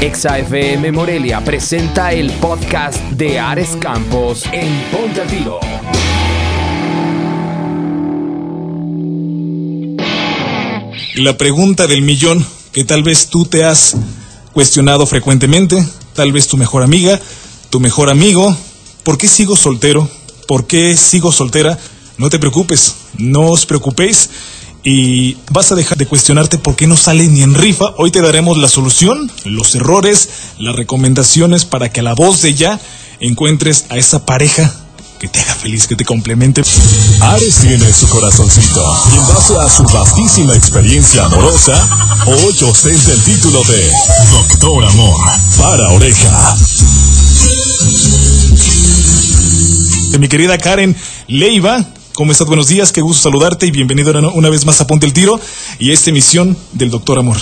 Exa FM Morelia presenta el podcast de Ares Campos en Ponte al. La pregunta del millón que tal vez tú te has cuestionado frecuentemente, tal vez tu mejor amiga, tu mejor amigo, ¿por qué sigo soltero? ¿Por qué sigo soltera? No te preocupes, no os preocupéis y vas a dejar de cuestionarte por qué no sale ni en rifa. Hoy te daremos la solución, los errores, las recomendaciones para que a la voz de ya encuentres a esa pareja que te haga feliz, que te complemente. Ares tiene su corazoncito y en base a su vastísima experiencia amorosa, hoy ostenta el título de Doctor Amor para Oreja. De mi querida Karen Leiva, ¿Cómo estás? Buenos días, qué gusto saludarte y bienvenido una vez más a Ponte el Tiro y a esta emisión del Doctor Amor.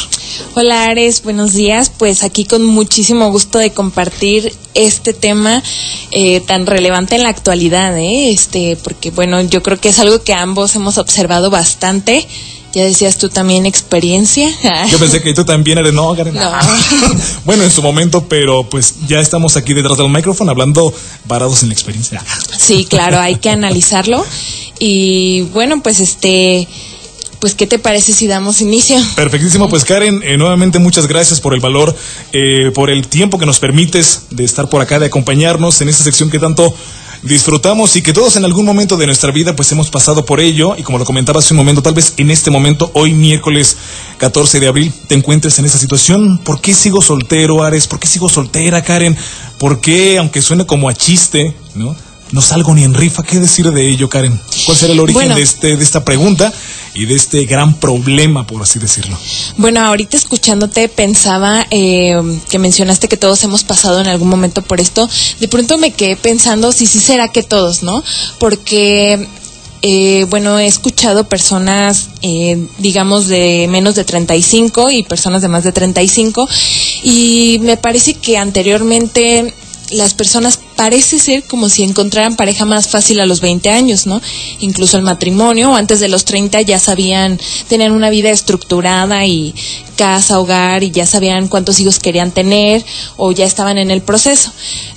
Hola Ares, buenos días. Pues aquí con muchísimo gusto de compartir este tema eh, tan relevante en la actualidad, ¿eh? Este, porque bueno, yo creo que es algo que ambos hemos observado bastante. Ya decías tú también experiencia. Yo pensé que tú también eres, no, Karen. No. bueno, en su momento, pero pues ya estamos aquí detrás del micrófono hablando varados en la experiencia. Sí, claro, hay que analizarlo. Y bueno, pues este, pues ¿qué te parece si damos inicio? Perfectísimo, pues Karen, eh, nuevamente muchas gracias por el valor, eh, por el tiempo que nos permites de estar por acá, de acompañarnos en esta sección que tanto disfrutamos y que todos en algún momento de nuestra vida pues hemos pasado por ello y como lo comentaba hace un momento, tal vez en este momento, hoy miércoles 14 de abril, te encuentres en esa situación. ¿Por qué sigo soltero, Ares? ¿Por qué sigo soltera, Karen? ¿Por qué, aunque suene como a chiste, ¿no? No salgo ni en rifa. ¿Qué decir de ello, Karen? ¿Cuál será el origen de, este, de esta pregunta y de este gran problema, por así decirlo? Bueno, ahorita escuchándote pensaba eh, que mencionaste que todos hemos pasado en algún momento por esto. De pronto me quedé pensando si sí será que todos, ¿no? Porque eh, bueno, he escuchado personas, eh, digamos, de menos de 35 y personas de más de 35 y me parece que anteriormente las personas parece ser como si encontraran pareja más fácil a los 20 años, ¿no? Incluso el matrimonio, antes de los 30 ya sabían, tenían una vida estructurada y casa, hogar y ya sabían cuántos hijos querían tener o ya estaban en el proceso.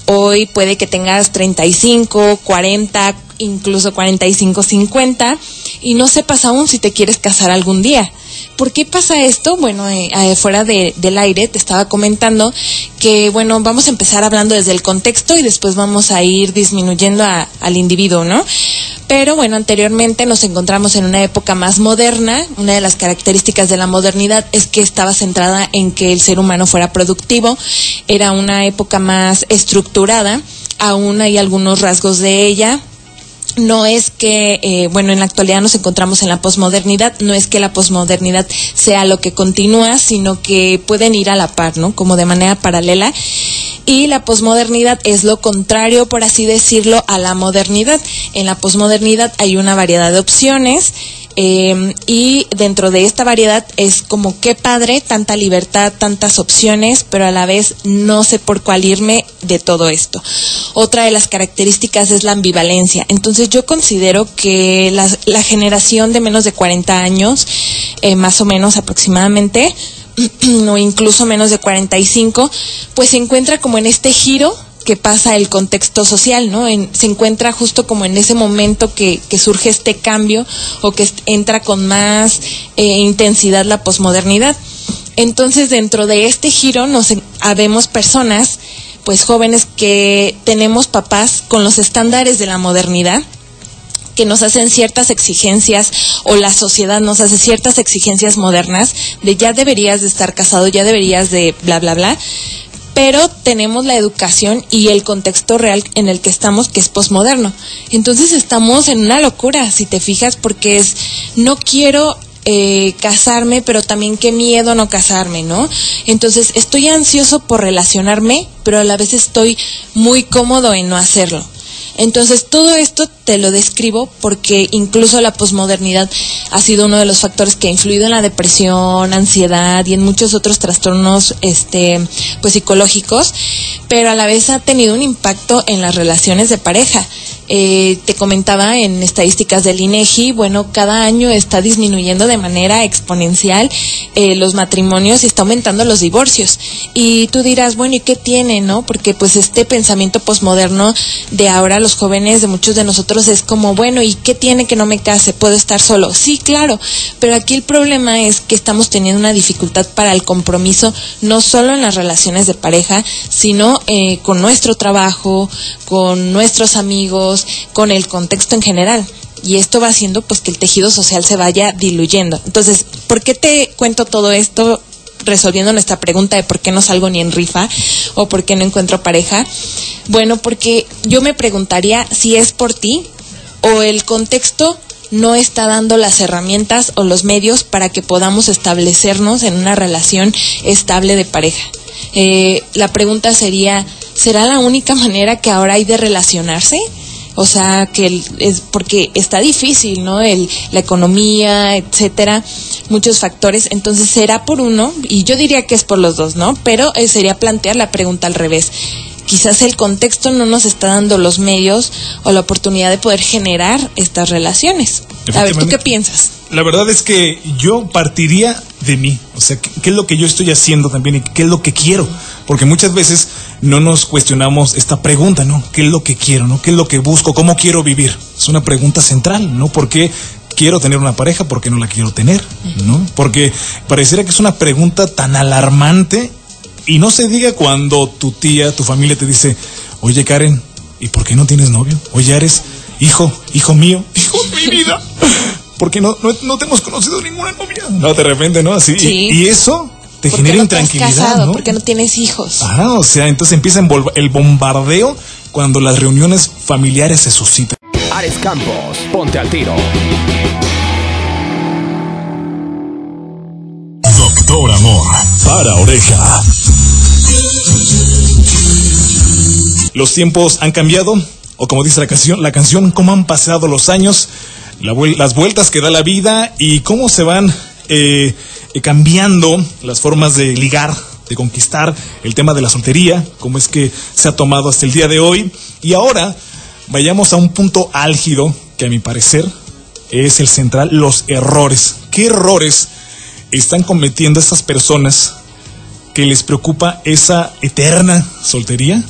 Hoy puede que tengas 35, 40, incluso 45, 50 y no sepas aún si te quieres casar algún día. ¿Por qué pasa esto? Bueno, eh, eh, fuera del aire te estaba comentando que, bueno, vamos a empezar hablando desde el contexto y después vamos a ir disminuyendo al individuo, ¿no? Pero bueno, anteriormente nos encontramos en una época más moderna. Una de las características de la modernidad es que estaba centrada en que el ser humano fuera productivo. Era una época más estructurada. Aún hay algunos rasgos de ella, no es que, eh, bueno, en la actualidad nos encontramos en la posmodernidad, no es que la posmodernidad sea lo que continúa, sino que pueden ir a la par, ¿no? Como de manera paralela. Y la posmodernidad es lo contrario, por así decirlo, a la modernidad. En la posmodernidad hay una variedad de opciones Em, y dentro de esta variedad es como qué padre, tanta libertad, tantas opciones, pero a la vez no sé por cuál irme de todo esto. Otra de las características es la ambivalencia. Entonces yo considero que la, la generación de menos de 40 años, eh, más o menos aproximadamente, o incluso menos de 45, pues se encuentra como en este giro que pasa el contexto social, ¿no? se encuentra justo como en ese momento que, surge este cambio o que entra con más eh, intensidad la posmodernidad. Entonces, dentro de este giro nos habemos personas, pues jóvenes que tenemos papás con los estándares de la modernidad, que nos hacen ciertas exigencias o la sociedad nos hace ciertas exigencias modernas de ya deberías de estar casado, ya deberías de bla, bla, bla pero tenemos la educación y el contexto real en el que estamos, que es posmoderno. Entonces estamos en una locura, si te fijas, porque es, no quiero eh, casarme, pero también qué miedo no casarme, ¿no? Entonces estoy ansioso por relacionarme, pero a la vez estoy muy cómodo en no hacerlo. Entonces, todo esto te lo describo porque incluso la posmodernidad ha sido uno de los factores que ha influido en la depresión, ansiedad y en muchos otros trastornos este pues psicológicos, pero a la vez ha tenido un impacto en las relaciones de pareja. Eh, te comentaba en estadísticas del INEGI, bueno, cada año está disminuyendo de manera exponencial eh, los matrimonios y está aumentando los divorcios. Y tú dirás, bueno, ¿y qué tiene, no? Porque pues este pensamiento posmoderno de ahora los jóvenes, de muchos de nosotros, es como, bueno, ¿y qué tiene que no me case? ¿Puedo estar solo? Sí, claro, pero aquí el problema es que estamos teniendo una dificultad para el compromiso, no solo en las relaciones de pareja, sino eh, con nuestro trabajo, con nuestros amigos, con el contexto en general y esto va haciendo pues que el tejido social se vaya diluyendo. Entonces, ¿por qué te cuento todo esto resolviendo nuestra pregunta de por qué no salgo ni en rifa o por qué no encuentro pareja? Bueno, porque yo me preguntaría si es por ti o el contexto no está dando las herramientas o los medios para que podamos establecernos en una relación estable de pareja. Eh, la pregunta sería, ¿será la única manera que ahora hay de relacionarse? O sea, que es porque está difícil, ¿no? El, la economía, etcétera, muchos factores. Entonces, será por uno, y yo diría que es por los dos, ¿no? Pero eh, sería plantear la pregunta al revés. Quizás el contexto no nos está dando los medios o la oportunidad de poder generar estas relaciones. A ver, ¿tú qué piensas? La verdad es que yo partiría de mí, o sea, ¿qué, es lo que yo estoy haciendo también y qué es lo que quiero? Porque muchas veces no nos cuestionamos esta pregunta, ¿no? ¿Qué es lo que quiero, no? ¿Qué es lo que busco? ¿Cómo quiero vivir? Es una pregunta central, ¿no? ¿Por qué quiero tener una pareja? ¿Por qué no la quiero tener? ¿No? Porque pareciera que es una pregunta tan alarmante y no se diga cuando tu tía, tu familia te dice, oye Karen, ¿y por qué no tienes novio? Oye, eres hijo, hijo mío, hijo de mi vida. Porque no, no, no te hemos conocido ninguna novia. No, de repente, ¿no? Así. Sí. Y, y eso te genera no intranquilidad, casado? ¿no? ¿Por qué no tienes hijos? Ah, o sea, entonces empieza el bombardeo cuando las reuniones familiares se suscitan. Ares Campos, ponte al tiro. Doctor Amor, para oreja. Los tiempos han cambiado, o como dice la canción, la canción, cómo han pasado los años, las vueltas que da la vida y cómo se van eh, eh, cambiando las formas de ligar, de conquistar, el tema de la soltería, cómo es que se ha tomado hasta el día de hoy. Y ahora vayamos a un punto álgido que a mi parecer es el central, los errores. ¿Qué errores están cometiendo estas personas que les preocupa esa eterna soltería?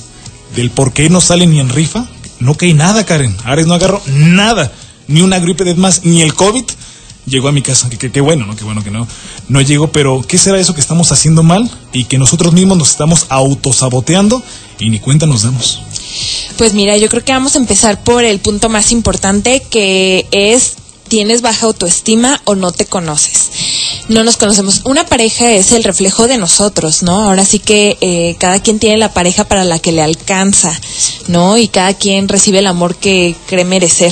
Del por qué no salen ni en rifa. No cae nada, Karen. Ares no agarró nada. Ni una gripe de más, ni el COVID llegó a mi casa. Que, bueno, ¿no? Qué bueno que no, no llegó. Pero, ¿qué será eso que estamos haciendo mal? Y que nosotros mismos nos estamos autosaboteando y ni cuenta nos damos. Pues mira, yo creo que vamos a empezar por el punto más importante que es tienes baja autoestima o no te conoces. No nos conocemos. Una pareja es el reflejo de nosotros, ¿no? Ahora sí que eh, cada quien tiene la pareja para la que le alcanza, ¿no? Y cada quien recibe el amor que cree merecer.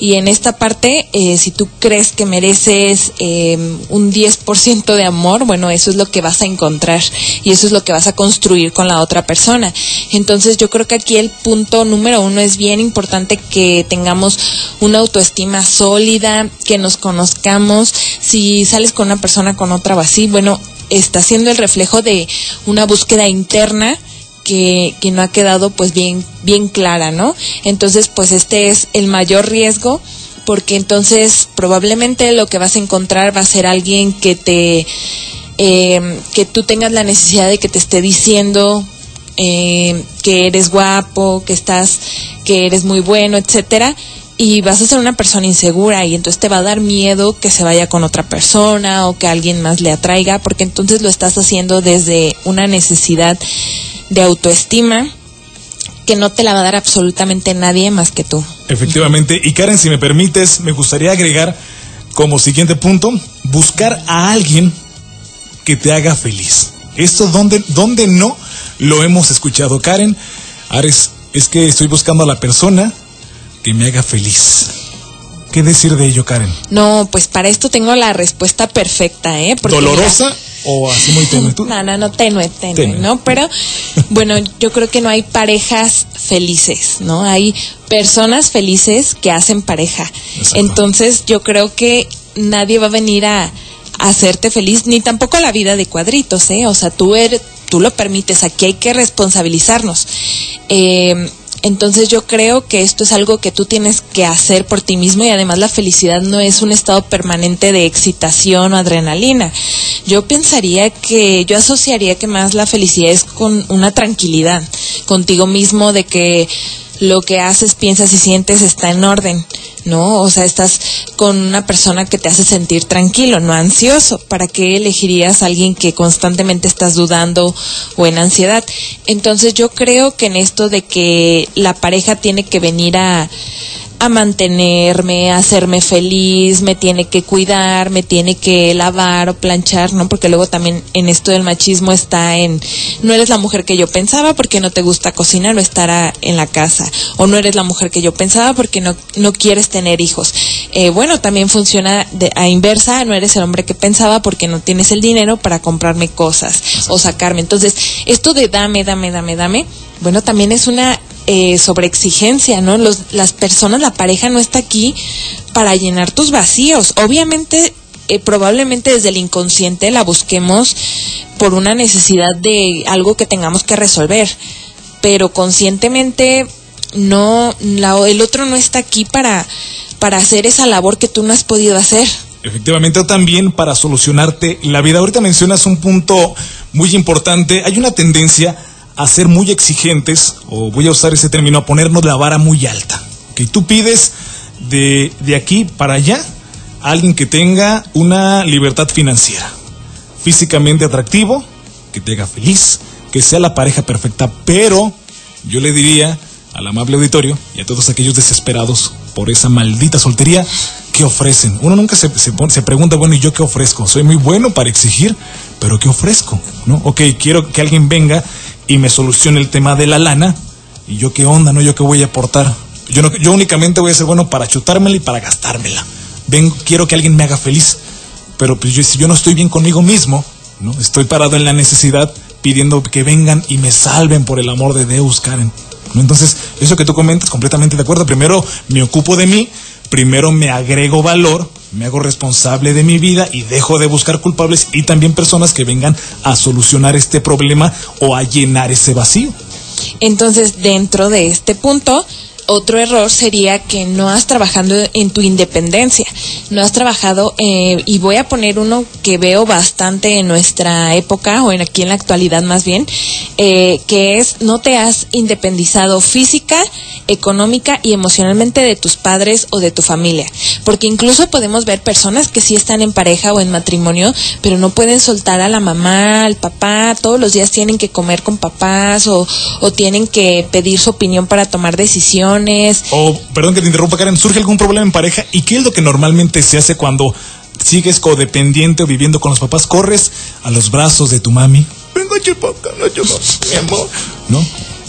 Y en esta parte, eh, si tú crees que mereces eh, un 10% de amor, bueno, eso es lo que vas a encontrar y eso es lo que vas a construir con la otra persona. Entonces yo creo que aquí el punto número uno es bien importante que tengamos una autoestima sólida, que nos conozcamos. Si sales con una con otra o así, bueno, está siendo el reflejo de una búsqueda interna que, que, no ha quedado pues bien, bien clara, ¿no? Entonces, pues este es el mayor riesgo porque entonces probablemente lo que vas a encontrar va a ser alguien que te, eh, que tú tengas la necesidad de que te esté diciendo eh, que eres guapo, que estás, que eres muy bueno, etcétera, y vas a ser una persona insegura y entonces te va a dar miedo que se vaya con otra persona o que alguien más le atraiga, porque entonces lo estás haciendo desde una necesidad de autoestima que no te la va a dar absolutamente nadie más que tú. Efectivamente, y Karen, si me permites, me gustaría agregar como siguiente punto, buscar a alguien que te haga feliz. Esto donde, donde no lo hemos escuchado, Karen. Ares, es que estoy buscando a la persona que me haga feliz. ¿Qué decir de ello, Karen? No, pues para esto tengo la respuesta perfecta, ¿eh? Porque ¿Dolorosa mira, o así muy tenue? ¿Tú? No, no, no, tenue, tenue, tenue, ¿no? Pero bueno, yo creo que no hay parejas felices, ¿no? Hay personas felices que hacen pareja. Exacto. Entonces yo creo que nadie va a venir a, a hacerte feliz, ni tampoco la vida de cuadritos, ¿eh? O sea, tú, eres, tú lo permites, aquí hay que responsabilizarnos. Eh, Entonces yo creo que esto es algo que tú tienes que hacer por ti mismo y además la felicidad no es un estado permanente de excitación o adrenalina. Yo pensaría que, yo asociaría que más la felicidad es con una tranquilidad contigo mismo de que lo que haces, piensas y sientes está en orden, ¿no? O sea, estás con una persona que te hace sentir tranquilo, no ansioso. ¿Para qué elegirías a alguien que constantemente estás dudando o en ansiedad? Entonces yo creo que en esto de que la pareja tiene que venir a a mantenerme, a hacerme feliz, me tiene que cuidar, me tiene que lavar o planchar, ¿no? Porque luego también en esto del machismo está en, no eres la mujer que yo pensaba porque no te gusta cocinar o estar en la casa, o no eres la mujer que yo pensaba porque no, no quieres tener hijos. Eh, bueno, también funciona de, a inversa, no eres el hombre que pensaba porque no tienes el dinero para comprarme cosas o sacarme. Entonces, esto de dame, dame, dame, dame, bueno, también es una eh, sobre exigencia, ¿no? Los, las personas, la pareja no está aquí para llenar tus vacíos. Obviamente, eh, probablemente desde el inconsciente la busquemos por una necesidad de algo que tengamos que resolver, pero conscientemente no, el otro no está aquí para, para hacer esa labor que tú no has podido hacer. Efectivamente, también para solucionarte la vida. Ahorita mencionas un punto muy importante. Hay una tendencia a ser muy exigentes, o voy a usar ese término, a ponernos la vara muy alta. Que tú pides de, de aquí para allá alguien que tenga una libertad financiera, físicamente atractivo, que te haga feliz, que sea la pareja perfecta, pero yo le diría al amable auditorio y a todos aquellos desesperados por esa maldita soltería, ¿qué ofrecen? Uno nunca se, se, pregunta, bueno, ¿y yo qué ofrezco? Soy muy bueno para exigir, pero ¿qué ofrezco? ¿No? Ok, quiero que alguien venga y me solucione el tema de la lana. ¿Y yo qué onda, no? ¿Yo qué voy a aportar? Yo, no, yo únicamente voy a ser bueno para chutármela y para gastármela. Ven, quiero que alguien me haga feliz. Pero pues yo, si yo no estoy bien conmigo mismo, ¿no? Estoy parado en la necesidad pidiendo que vengan y me salven por el amor de Deus, Karen. Entonces, eso que tú comentas, completamente de acuerdo. Primero me ocupo de mí, primero me agrego valor, me hago responsable de mi vida y dejo de buscar culpables y también personas que vengan a solucionar este problema o a llenar ese vacío. Entonces, dentro de este punto, otro error sería que no has trabajado en tu independencia, no has trabajado, eh, y voy a poner uno que veo bastante en nuestra época, o en aquí en la actualidad más bien, eh, que es no te has independizado física, económica y emocionalmente de tus padres o de tu familia. Porque incluso podemos ver personas que sí están en pareja o en matrimonio, pero no pueden soltar a la mamá, al papá, todos los días tienen que comer con papás o, o tienen que pedir su opinión para tomar decisiones o, perdón que te interrumpa, Karen, ¿surge algún problema en pareja? ¿Y qué es lo que normalmente se hace cuando sigues codependiente o viviendo con los papás? Corres a los brazos de tu mami. Venga, chipoca, no, mi amor. ¿No?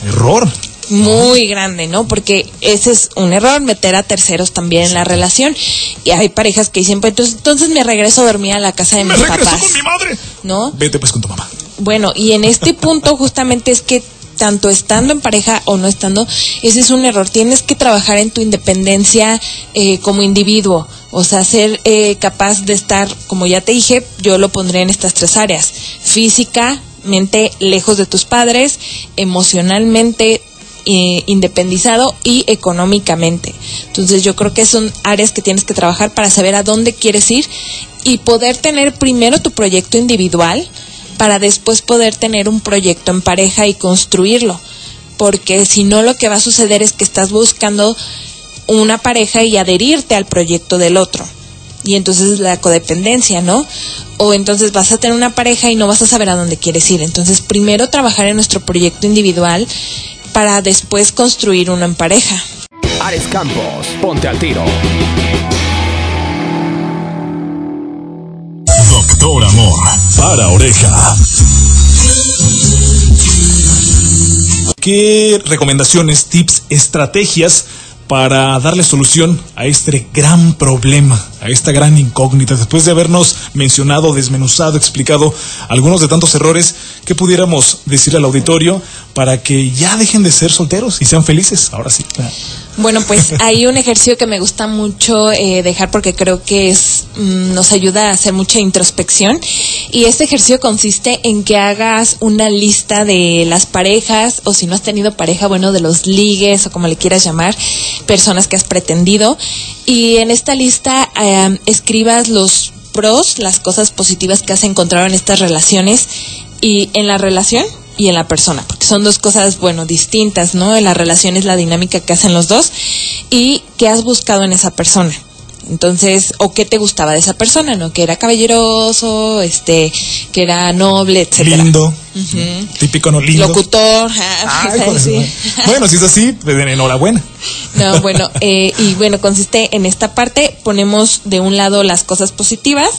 Error muy grande, ¿no? Porque ese es un error, meter a terceros también en la relación. Y hay parejas que dicen, pues entonces, me regreso a dormir a la casa de mis papás. con mi madre. ¿No? Vete pues con tu mamá. Bueno, y en este punto justamente es que tanto estando en pareja o no estando, ese es un error. Tienes que trabajar en tu independencia eh, como individuo, o sea, ser eh, capaz de estar, como ya te dije, yo lo pondré en estas tres áreas, físicamente lejos de tus padres, emocionalmente eh, independizado y económicamente. Entonces yo creo que son áreas que tienes que trabajar para saber a dónde quieres ir y poder tener primero tu proyecto individual, para después poder tener un proyecto en pareja y construirlo. Porque si no, lo que va a suceder es que estás buscando una pareja y adherirte al proyecto del otro. Y entonces es la codependencia, ¿no? O entonces vas a tener una pareja y no vas a saber a dónde quieres ir. Entonces, primero trabajar en nuestro proyecto individual para después construir uno en pareja. Ares Campos, ponte al tiro. Doctor Amor, para oreja. ¿Qué recomendaciones, tips, estrategias para darle solución a este gran problema, a esta gran incógnita, después de habernos mencionado, desmenuzado, explicado algunos de tantos errores que pudiéramos decir al auditorio para que ya dejen de ser solteros y sean felices, ahora sí. Bueno, pues hay un ejercicio que me gusta mucho eh, dejar porque creo que es mm, nos ayuda a hacer mucha introspección. Y este ejercicio consiste en que hagas una lista de las parejas o si no has tenido pareja, bueno, de los ligues o como le quieras llamar, personas que has pretendido. Y en esta lista eh, escribas los pros, las cosas positivas que has encontrado en estas relaciones y en la relación y en la persona, son dos cosas, bueno, distintas, ¿no? En la relación es la dinámica que hacen los dos y qué has buscado en esa persona. Entonces, o qué te gustaba de esa persona, ¿no? Que era caballeroso, este, que era noble, etcétera. Lindo. Típico no lindo. Locutor. ah, Ay, pues, sí. Bueno, si es así, pues enhorabuena. No, bueno, eh, y bueno, consiste en esta parte, ponemos de un lado las cosas positivas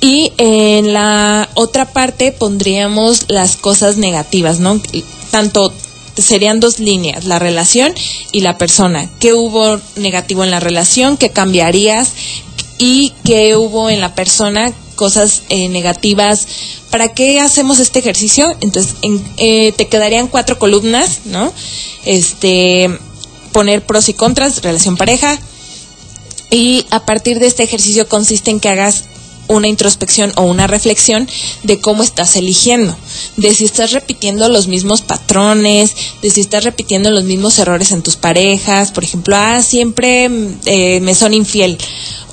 y en la otra parte pondríamos las cosas negativas, ¿no? Tanto serían dos líneas, la relación y la persona. ¿Qué hubo negativo en la relación? ¿Qué cambiarías? ¿Y qué hubo en la persona? Cosas eh, negativas. ¿Para qué hacemos este ejercicio? Entonces, en- eh, te quedarían cuatro columnas, ¿no? Este, poner pros y contras, relación pareja. Y a partir de este ejercicio consiste en que hagas una introspección o una reflexión de cómo estás eligiendo, de si estás repitiendo los mismos patrones, de si estás repitiendo los mismos errores en tus parejas, por ejemplo, ah, siempre eh, me son infiel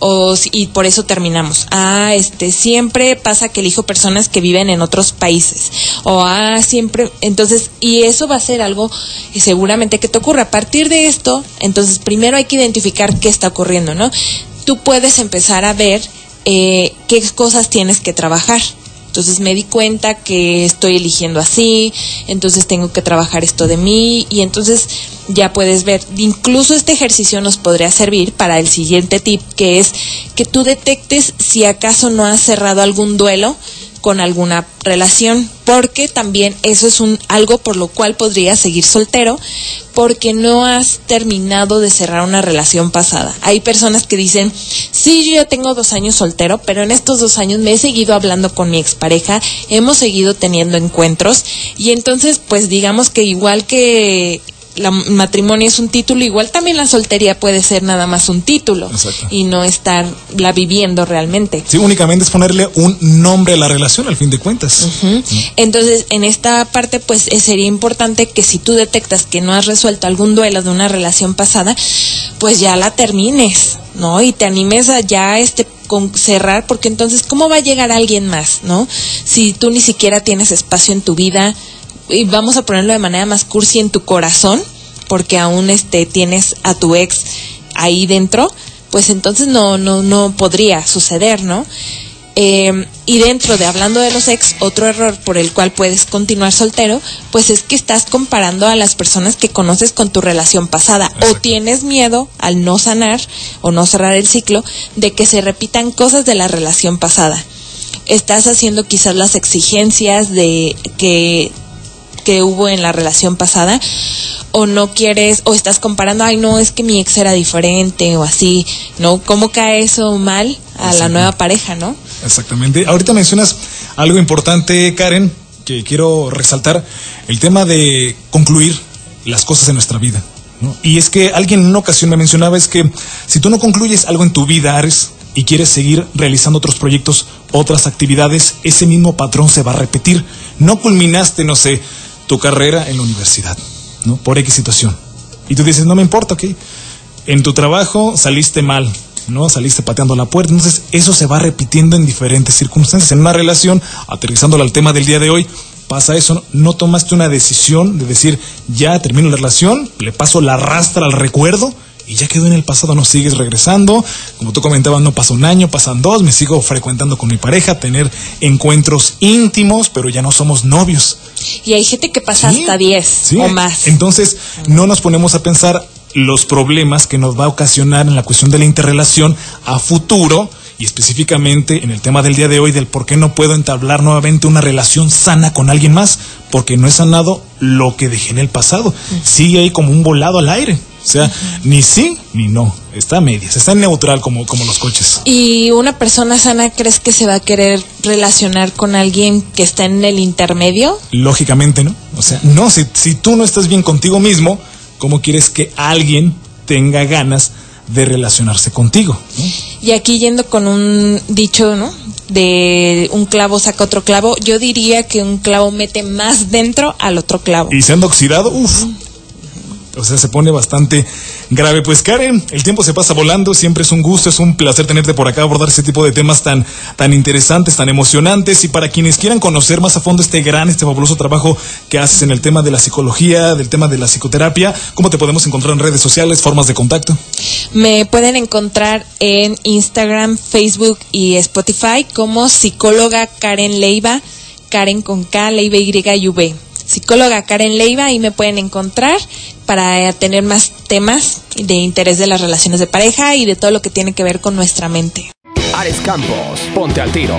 o y por eso terminamos. Ah, este siempre pasa que elijo personas que viven en otros países o ah, siempre, entonces y eso va a ser algo seguramente que te ocurra. A partir de esto, entonces primero hay que identificar qué está ocurriendo, ¿no? Tú puedes empezar a ver eh, qué cosas tienes que trabajar. Entonces me di cuenta que estoy eligiendo así, entonces tengo que trabajar esto de mí y entonces ya puedes ver, incluso este ejercicio nos podría servir para el siguiente tip que es que tú detectes si acaso no has cerrado algún duelo con alguna relación, porque también eso es un algo por lo cual podrías seguir soltero, porque no has terminado de cerrar una relación pasada. Hay personas que dicen, sí, yo ya tengo dos años soltero, pero en estos dos años me he seguido hablando con mi expareja, hemos seguido teniendo encuentros, y entonces, pues digamos que igual que la matrimonio es un título, igual también la soltería puede ser nada más un título Exacto. y no estar la viviendo realmente. Sí, únicamente es ponerle un nombre a la relación, al fin de cuentas. Ujú. Entonces, en esta parte, pues eh, sería importante que si tú detectas que no has resuelto algún duelo de una relación pasada, pues ya la termines, ¿no? Y te animes a ya este con cerrar, porque entonces, ¿cómo va a llegar alguien más, ¿no? Si tú ni siquiera tienes espacio en tu vida, y vamos a ponerlo de manera más cursi en tu corazón, porque aún este tienes a tu ex ahí dentro, pues entonces no, no, no podría suceder, ¿no? Eh, y dentro de hablando de los ex, otro error por el cual puedes continuar soltero, pues es que estás comparando a las personas que conoces con tu relación pasada o tienes miedo al no sanar o no cerrar el ciclo de que se repitan cosas de la relación pasada. Estás haciendo quizás las exigencias de que que hubo en la relación pasada o no quieres o estás comparando ay no es que mi ex era diferente o así no cómo cae eso mal a la nueva pareja no Exactamente. Ahorita mencionas algo importante, Karen, que quiero resaltar, el tema de concluir las cosas en nuestra vida. ¿no? Y es que alguien en una ocasión me mencionaba, es que si tú no concluyes algo en tu vida, Ares, y quieres seguir realizando otros proyectos, otras actividades, ese mismo patrón se va a repetir. No culminaste, no sé, tu carrera en la universidad, ¿no? Por X situación. Y tú dices, no me importa, ok. En tu trabajo saliste mal, ¿no? Saliste pateando la puerta. Entonces, eso se va repitiendo en diferentes circunstancias. En una relación, aterrizándolo al tema del día de hoy, pasa eso. No, No tomaste una decisión de decir, ya termino la relación, le paso la rastra al recuerdo y ya quedó en el pasado, no sigues regresando. Como tú comentabas, no pasa un año, pasan dos, me sigo frecuentando con mi pareja, tener encuentros íntimos, pero ya no somos novios. Y hay gente que pasa Sí, hasta 10 sí. o más Entonces, no nos ponemos a pensar los problemas que nos va a ocasionar en la cuestión de la interrelación a futuro y específicamente en el tema del día de hoy del por qué no puedo entablar nuevamente una relación sana con alguien más, porque no he sanado lo que dejé en el pasado. Sigue ahí como un volado al aire. O sea, ni sí ni no. Está a medias, está en neutral como, como los coches. y una persona sana crees que se va a querer relacionar con alguien que está en el intermedio Lógicamente, ¿no? O sea, no, si, si tú no estás bien contigo mismo, ¿cómo quieres que alguien tenga ganas de relacionarse contigo. Y aquí yendo con un dicho, ¿no? De un clavo saca otro clavo, yo diría que un clavo mete más dentro al otro clavo. Y se han oxidado, uff. O sea, se pone bastante grave. Pues Karen, el tiempo se pasa volando, siempre es un gusto, es un placer tenerte por acá, abordar ese tipo de temas tan, tan interesantes, tan emocionantes. Y para quienes quieran conocer más a fondo este gran, este fabuloso trabajo que haces en el tema de la psicología, del tema de la psicoterapia, ¿cómo te podemos encontrar en redes sociales, formas de contacto? Me pueden encontrar en Instagram, Facebook y Spotify como psicóloga Karen Leiva, Karen con K, Leiva Y y V psicóloga Karen Leiva y me pueden encontrar para tener más temas de interés de las relaciones de pareja y de todo lo que tiene que ver con nuestra mente. Ares Campos, ponte al tiro.